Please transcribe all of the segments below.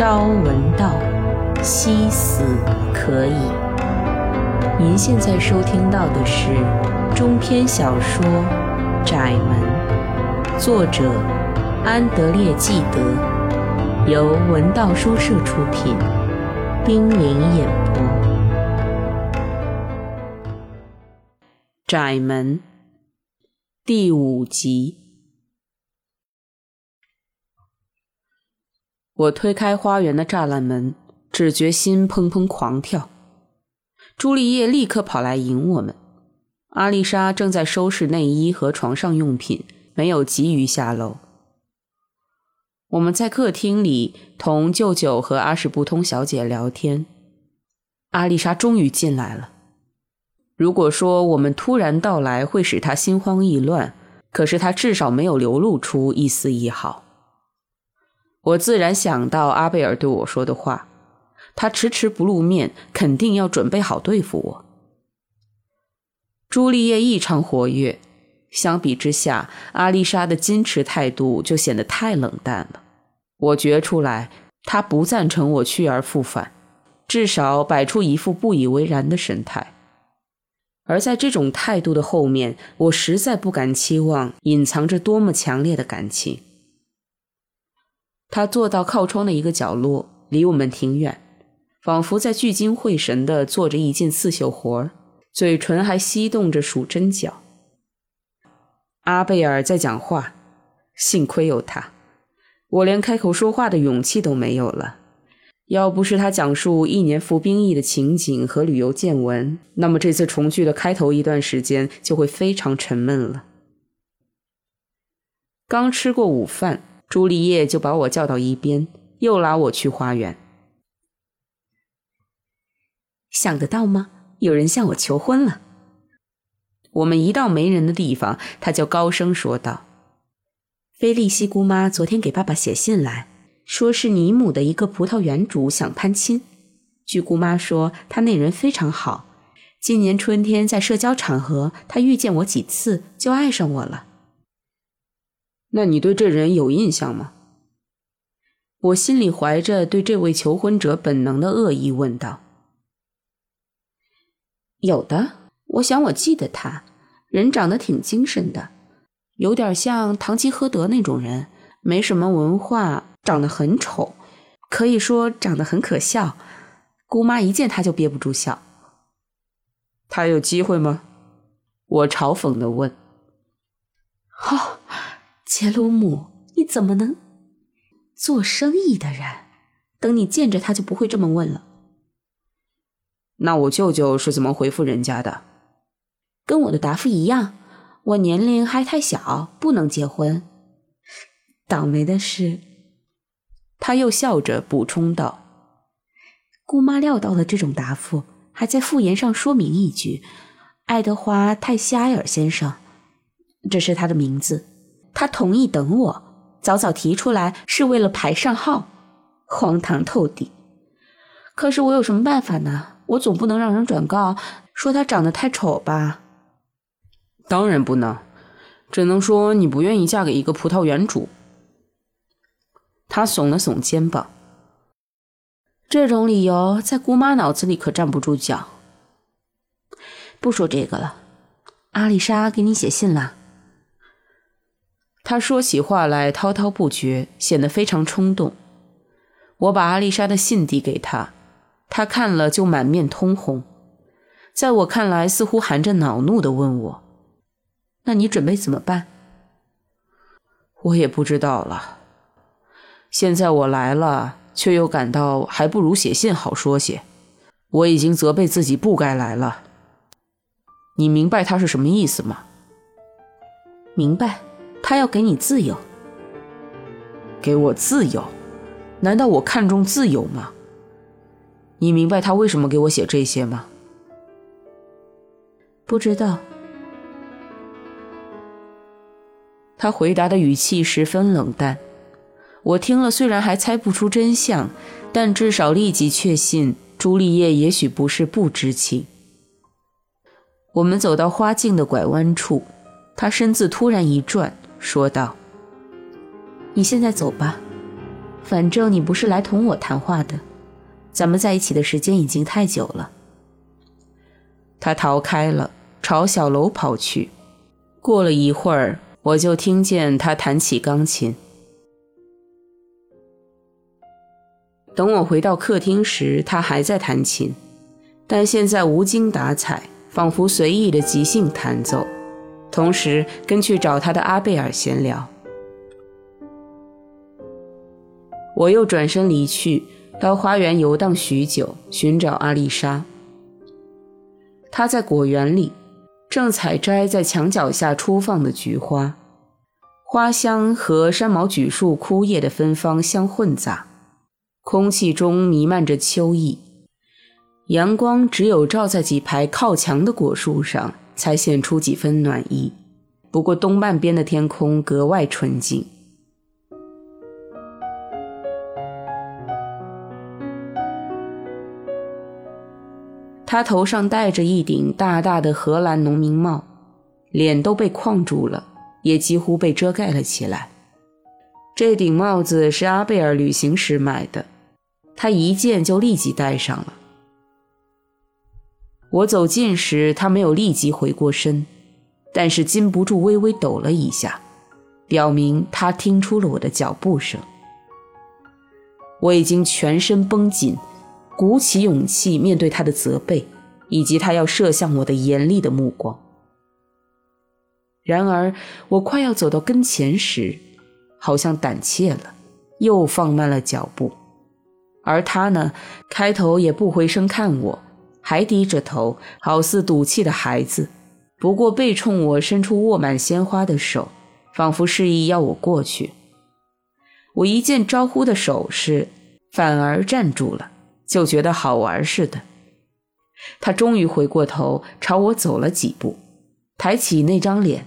朝闻道，夕死可矣。您现在收听到的是中篇小说《窄门》，作者安德烈·纪德，由文道书社出品，冰凌演播。《窄门》第五集。我推开花园的栅栏门，只觉心砰砰狂跳。朱丽叶立刻跑来迎我们。阿丽莎正在收拾内衣和床上用品，没有急于下楼。我们在客厅里同舅舅和阿什布通小姐聊天。阿丽莎终于进来了。如果说我们突然到来会使她心慌意乱，可是她至少没有流露出一丝一毫。我自然想到阿贝尔对我说的话，他迟迟不露面，肯定要准备好对付我。朱丽叶异常活跃，相比之下，阿丽莎的矜持态度就显得太冷淡了。我觉出来，她不赞成我去而复返，至少摆出一副不以为然的神态。而在这种态度的后面，我实在不敢期望隐藏着多么强烈的感情。他坐到靠窗的一个角落，离我们挺远，仿佛在聚精会神地做着一件刺绣活儿，嘴唇还吸动着数针脚。阿贝尔在讲话，幸亏有他，我连开口说话的勇气都没有了。要不是他讲述一年服兵役的情景和旅游见闻，那么这次重聚的开头一段时间就会非常沉闷了。刚吃过午饭。朱丽叶就把我叫到一边，又拉我去花园。想得到吗？有人向我求婚了。我们一到没人的地方，他就高声说道：“菲利西姑妈昨天给爸爸写信来说，是尼姆的一个葡萄园主想攀亲。据姑妈说，他那人非常好。今年春天在社交场合，他遇见我几次，就爱上我了。”那你对这人有印象吗？我心里怀着对这位求婚者本能的恶意问道。有的，我想我记得他，人长得挺精神的，有点像堂吉诃德那种人，没什么文化，长得很丑，可以说长得很可笑。姑妈一见他就憋不住笑。他有机会吗？我嘲讽的问。好。杰鲁姆，你怎么能？做生意的人，等你见着他就不会这么问了。那我舅舅是怎么回复人家的？跟我的答复一样，我年龄还太小，不能结婚。倒霉的是，他又笑着补充道：“姑妈料到了这种答复，还在复言上说明一句：爱德华·泰西埃尔先生，这是他的名字。”他同意等我，早早提出来是为了排上号，荒唐透顶。可是我有什么办法呢？我总不能让人转告说他长得太丑吧？当然不能，只能说你不愿意嫁给一个葡萄园主。他耸了耸肩膀，这种理由在姑妈脑子里可站不住脚。不说这个了，阿丽莎给你写信了。他说起话来滔滔不绝，显得非常冲动。我把阿丽莎的信递给他，他看了就满面通红，在我看来似乎含着恼怒地问我：“那你准备怎么办？”我也不知道了。现在我来了，却又感到还不如写信好说些。我已经责备自己不该来了。你明白他是什么意思吗？明白。他要给你自由，给我自由？难道我看重自由吗？你明白他为什么给我写这些吗？不知道。他回答的语气十分冷淡，我听了虽然还猜不出真相，但至少立即确信朱丽叶也许不是不知情。我们走到花径的拐弯处，他身子突然一转。说道：“你现在走吧，反正你不是来同我谈话的，咱们在一起的时间已经太久了。他逃开了，朝小楼跑去。过了一会儿，我就听见他弹起钢琴。等我回到客厅时，他还在弹琴，但现在无精打采，仿佛随意的即兴弹奏，同时跟去找他的阿贝尔闲聊。我又转身离去，到花园游荡许久，寻找阿丽莎。她在果园里，正采摘在墙角下初放的菊花，花香和山毛榉树枯叶的芬芳相混杂，空气中弥漫着秋意。阳光只有照在几排靠墙的果树上，才显出几分暖意。不过东半边的天空格外纯净。他头上戴着一顶大大的荷兰农民帽，脸都被框住了，也几乎被遮盖了起来。这顶帽子是阿贝尔旅行时买的，他一见就立即戴上了。我走近时，他没有立即回过身，但是禁不住微微抖了一下，表明他听出了我的脚步声。我已经全身绷紧。鼓起勇气面对他的责备，以及他要射向我的严厉的目光。然而，我快要走到跟前时，好像胆怯了，又放慢了脚步。而他呢，开头也不回声看我，还低着头，好似赌气的孩子。不过背冲我伸出握满鲜花的手，仿佛示意要我过去。我一见招呼的手势，反而站住了。就觉得好玩似的，他终于回过头朝我走了几步，抬起那张脸，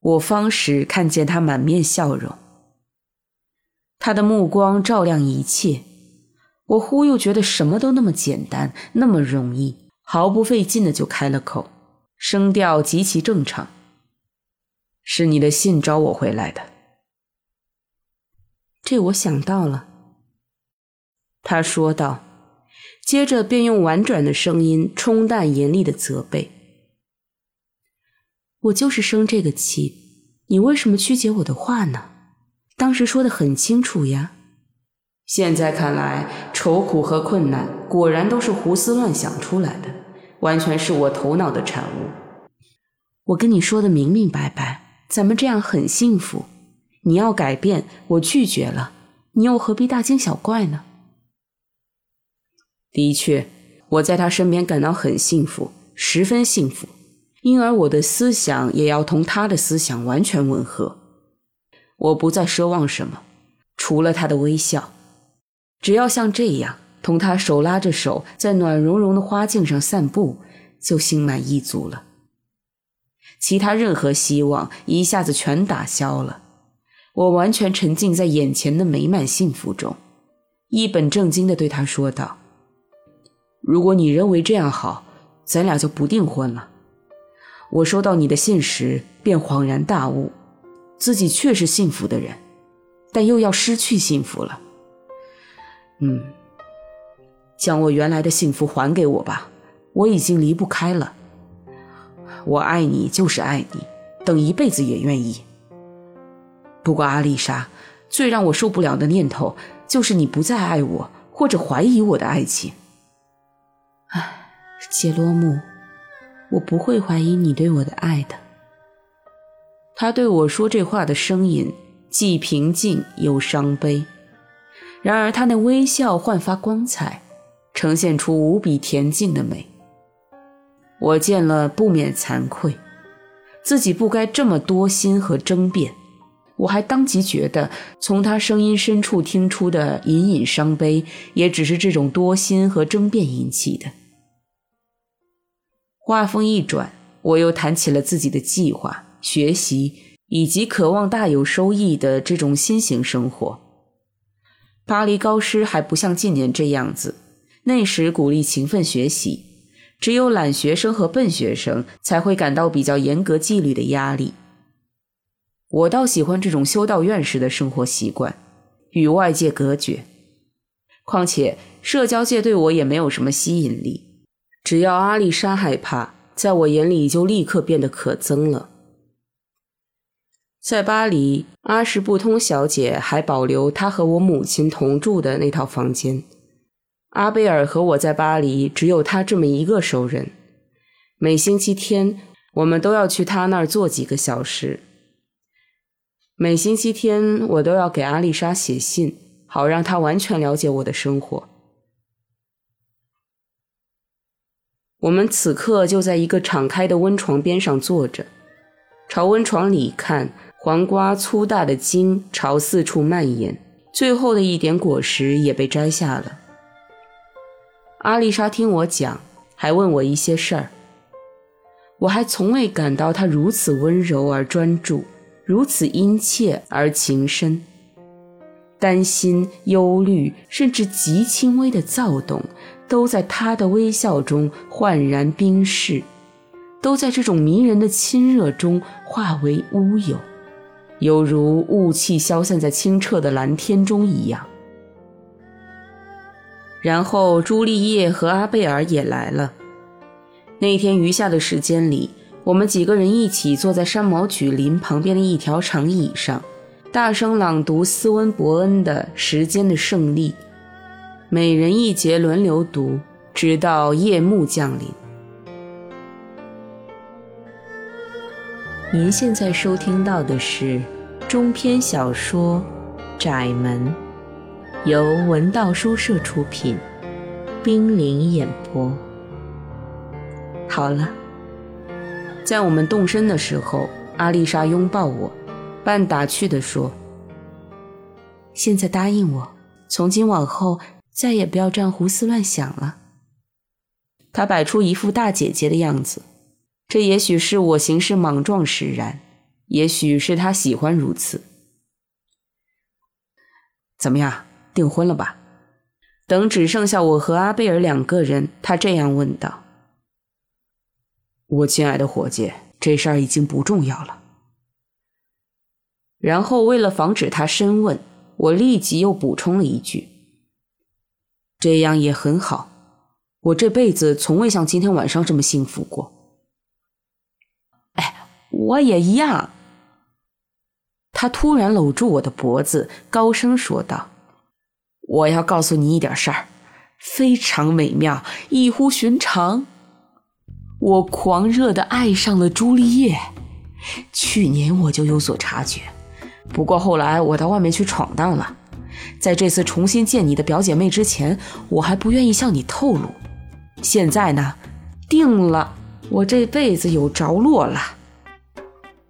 我方时看见他满面笑容。他的目光照亮一切，我忽又觉得什么都那么简单，那么容易，毫不费劲的就开了口，声调极其正常：“是你的信招我回来的。”这我想到了，他说道。接着便用婉转的声音冲淡严厉的责备：“我就是生这个气，你为什么曲解我的话呢？当时说的很清楚呀。现在看来，愁苦和困难果然都是胡思乱想出来的，完全是我头脑的产物。我跟你说的明明白白，咱们这样很幸福。你要改变，我拒绝了，你又何必大惊小怪呢？”的确，我在他身边感到很幸福，十分幸福，因而我的思想也要同他的思想完全吻合。我不再奢望什么，除了他的微笑。只要像这样，同他手拉着手，在暖融融的花径上散步，就心满意足了。其他任何希望一下子全打消了，我完全沉浸在眼前的美满幸福中，一本正经地对他说道。如果你认为这样好，咱俩就不订婚了。我收到你的信时，便恍然大悟，自己确是幸福的人，但又要失去幸福了。嗯，将我原来的幸福还给我吧，我已经离不开了。我爱你就是爱你，等一辈子也愿意。不过阿丽莎，最让我受不了的念头就是你不再爱我，或者怀疑我的爱情。唉，杰罗姆，我不会怀疑你对我的爱的。他对我说这话的声音既平静又伤悲，然而他那微笑焕发光彩，呈现出无比恬静的美。我见了不免惭愧，自己不该这么多心和争辩。我还当即觉得，从他声音深处听出的隐隐伤悲，也只是这种多心和争辩引起的。话锋一转，我又谈起了自己的计划、学习以及渴望大有收益的这种新型生活。巴黎高师还不像近年这样子，那时鼓励勤奋学习，只有懒学生和笨学生才会感到比较严格纪律的压力。我倒喜欢这种修道院式的生活习惯，与外界隔绝。况且社交界对我也没有什么吸引力。只要阿丽莎害怕，在我眼里就立刻变得可憎了。在巴黎，阿什布通小姐还保留她和我母亲同住的那套房间。阿贝尔和我在巴黎，只有他这么一个熟人。每星期天，我们都要去他那儿坐几个小时。每星期天，我都要给阿丽莎写信，好让她完全了解我的生活。我们此刻就在一个敞开的温床边上坐着，朝温床里看。黄瓜粗大的茎朝四处蔓延，最后的一点果实也被摘下了。阿丽莎听我讲，还问我一些事儿。我还从未感到她如此温柔而专注，如此殷切而情深。担心、忧虑，甚至极轻微的躁动，都在她的微笑中焕然冰释，都在这种迷人的亲热中化为乌有。犹如雾气消散在清澈的蓝天中一样。然后朱丽叶和阿贝尔也来了。那天余下的时间里，我们几个人一起坐在山毛榉林旁边的一条长椅上，大声朗读斯温伯恩的《时间的胜利》，每人一节轮流读，直到夜幕降临。您现在收听到的是中篇小说《窄门》，由文道书社出品，冰凌演播。好了，在我们动身的时候，阿丽莎拥抱我，半打趣地说：“现在答应我，从今往后再也不要这样胡思乱想了。”她摆出一副大姐姐的样子。这也许是我行事莽撞使然，也许是他喜欢如此。怎么样，订婚了吧？等只剩下我和阿贝尔两个人，他这样问道：“我亲爱的伙计，这事儿已经不重要了。”然后为了防止他深问，我立即又补充了一句：“这样也很好，我这辈子从未像今天晚上这么幸福过。”我也一样。他突然搂住我的脖子，高声说道：“我要告诉你一点事儿，非常美妙，异乎寻常。我狂热的爱上了朱丽叶。去年我就有所察觉，不过后来我到外面去闯荡了。在这次重新见你的表姐妹之前，我还不愿意向你透露。现在呢，定了，我这辈子有着落了。”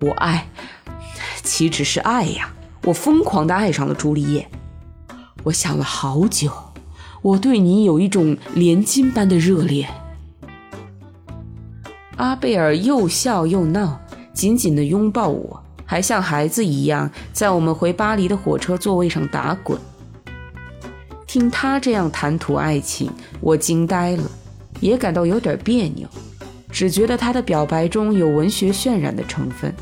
我爱，岂止是爱呀！我疯狂的爱上了朱丽叶。我想了好久，我对你有一种连金般的热恋。阿贝尔又笑又闹，紧紧的拥抱我，还像孩子一样在我们回巴黎的火车座位上打滚。听他这样谈吐爱情，我惊呆了，也感到有点别扭。只觉得他的表白中有文学渲染的成分，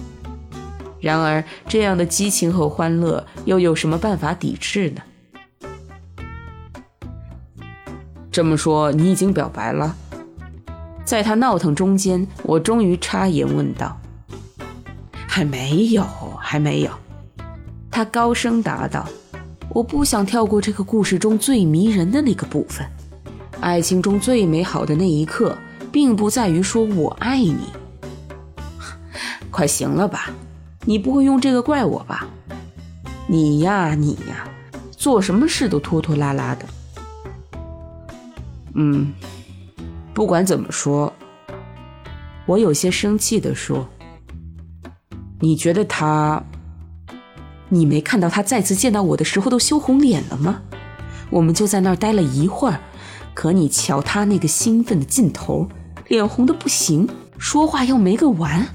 然而这样的激情和欢乐又有什么办法抵制呢？这么说，你已经表白了？在他闹腾中间，我终于插言问道：“还没有，还没有。”他高声答道：“我不想跳过这个故事中最迷人的那个部分，爱情中最美好的那一刻。”并不在于说我爱你，快行了吧？你不会用这个怪我吧？你呀，你呀，做什么事都拖拖拉拉的。嗯，不管怎么说，我有些生气的说：“你觉得他？你没看到他再次见到我的时候都羞红脸了吗？我们就在那儿待了一会儿，可你瞧他那个兴奋的劲头。”脸红的不行，说话要没个完。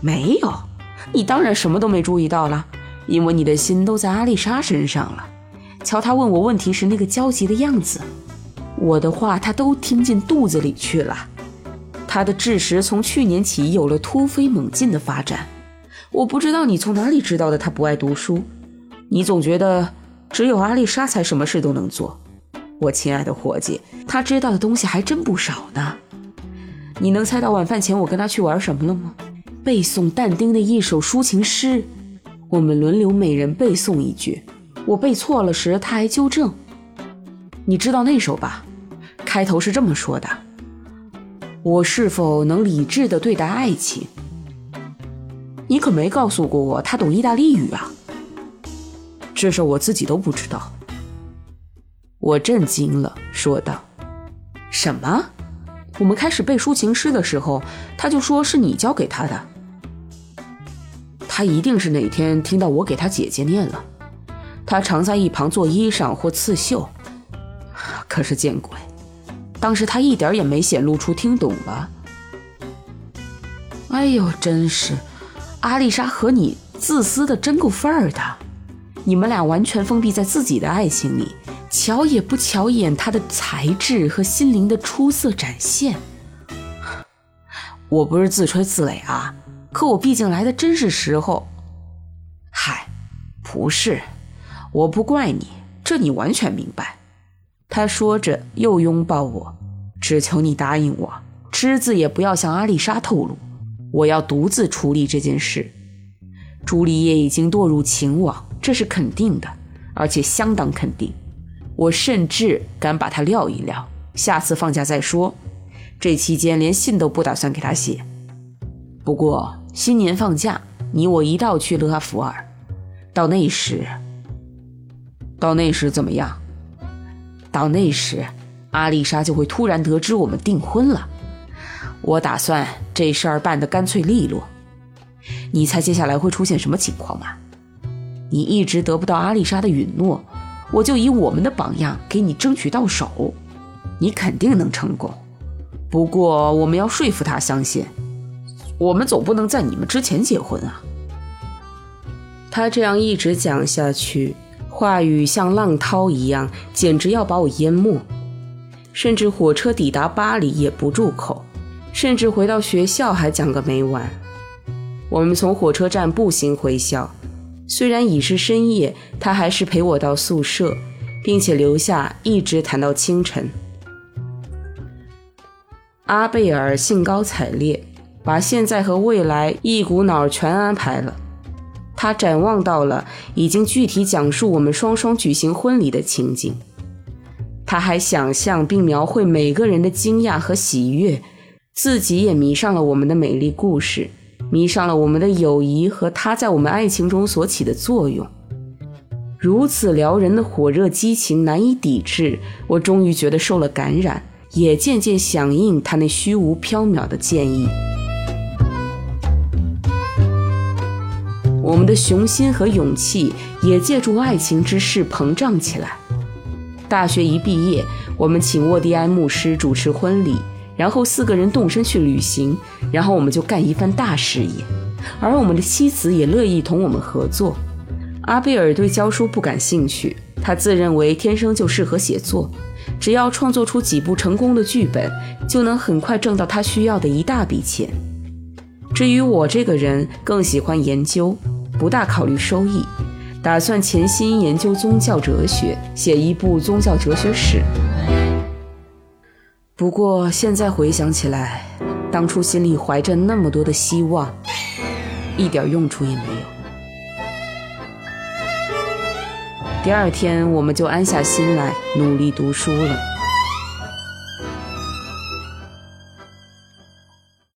没有，你当然什么都没注意到了，因为你的心都在阿丽莎身上了。瞧她问我问题时那个焦急的样子，我的话她都听进肚子里去了。她的智识从去年起有了突飞猛进的发展。我不知道你从哪里知道的，她不爱读书。你总觉得只有阿丽莎才什么事都能做。我亲爱的伙计，他知道的东西还真不少呢。你能猜到晚饭前我跟他去玩什么了吗？背诵但丁的一首抒情诗，我们轮流每人背诵一句。我背错了时，他还纠正。你知道那首吧？开头是这么说的：“我是否能理智地对待爱情？”你可没告诉过我他懂意大利语啊！这事我自己都不知道。我震惊了，说道：“什么？我们开始背抒情诗的时候，他就说是你教给他的。他一定是哪天听到我给他姐姐念了。他常在一旁做衣裳或刺绣。可是见鬼，当时他一点也没显露出听懂了。哎呦，真是！”阿丽莎和你自私的真够份儿的，你们俩完全封闭在自己的爱情里，瞧也不瞧一眼他的才智和心灵的出色展现。我不是自吹自擂啊，可我毕竟来的真是时候。嗨，不是，我不怪你，这你完全明白。他说着又拥抱我，只求你答应我，只字也不要向阿丽莎透露。我要独自处理这件事。朱丽叶已经堕入情网，这是肯定的，而且相当肯定。我甚至敢把他撂一撂，下次放假再说。这期间连信都不打算给他写。不过新年放假，你我一道去勒阿弗尔。到那时，到那时怎么样？到那时，阿丽莎就会突然得知我们订婚了。我打算这事儿办得干脆利落。你猜接下来会出现什么情况吗？你一直得不到阿丽莎的允诺，我就以我们的榜样给你争取到手。你肯定能成功。不过我们要说服他相信，我们总不能在你们之前结婚啊。他这样一直讲下去，话语像浪涛一样，简直要把我淹没。甚至火车抵达巴黎也不住口。甚至回到学校还讲个没完。我们从火车站步行回校，虽然已是深夜，他还是陪我到宿舍，并且留下一直谈到清晨。阿贝尔兴高采烈，把现在和未来一股脑全安排了。他展望到了已经具体讲述我们双双举行婚礼的情景。他还想象并描绘每个人的惊讶和喜悦。自己也迷上了我们的美丽故事，迷上了我们的友谊和他在我们爱情中所起的作用。如此撩人的火热激情难以抵制，我终于觉得受了感染，也渐渐响应他那虚无缥缈的建议。我们的雄心和勇气也借助爱情之势膨胀起来。大学一毕业，我们请沃蒂埃牧师主持婚礼。然后四个人动身去旅行，然后我们就干一番大事业，而我们的妻子也乐意同我们合作。阿贝尔对教书不感兴趣，他自认为天生就适合写作，只要创作出几部成功的剧本，就能很快挣到他需要的一大笔钱。至于我这个人，更喜欢研究，不大考虑收益，打算潜心研究宗教哲学，写一部宗教哲学史。不过现在回想起来，当初心里怀着那么多的希望，一点用处也没有。第二天，我们就安下心来努力读书了。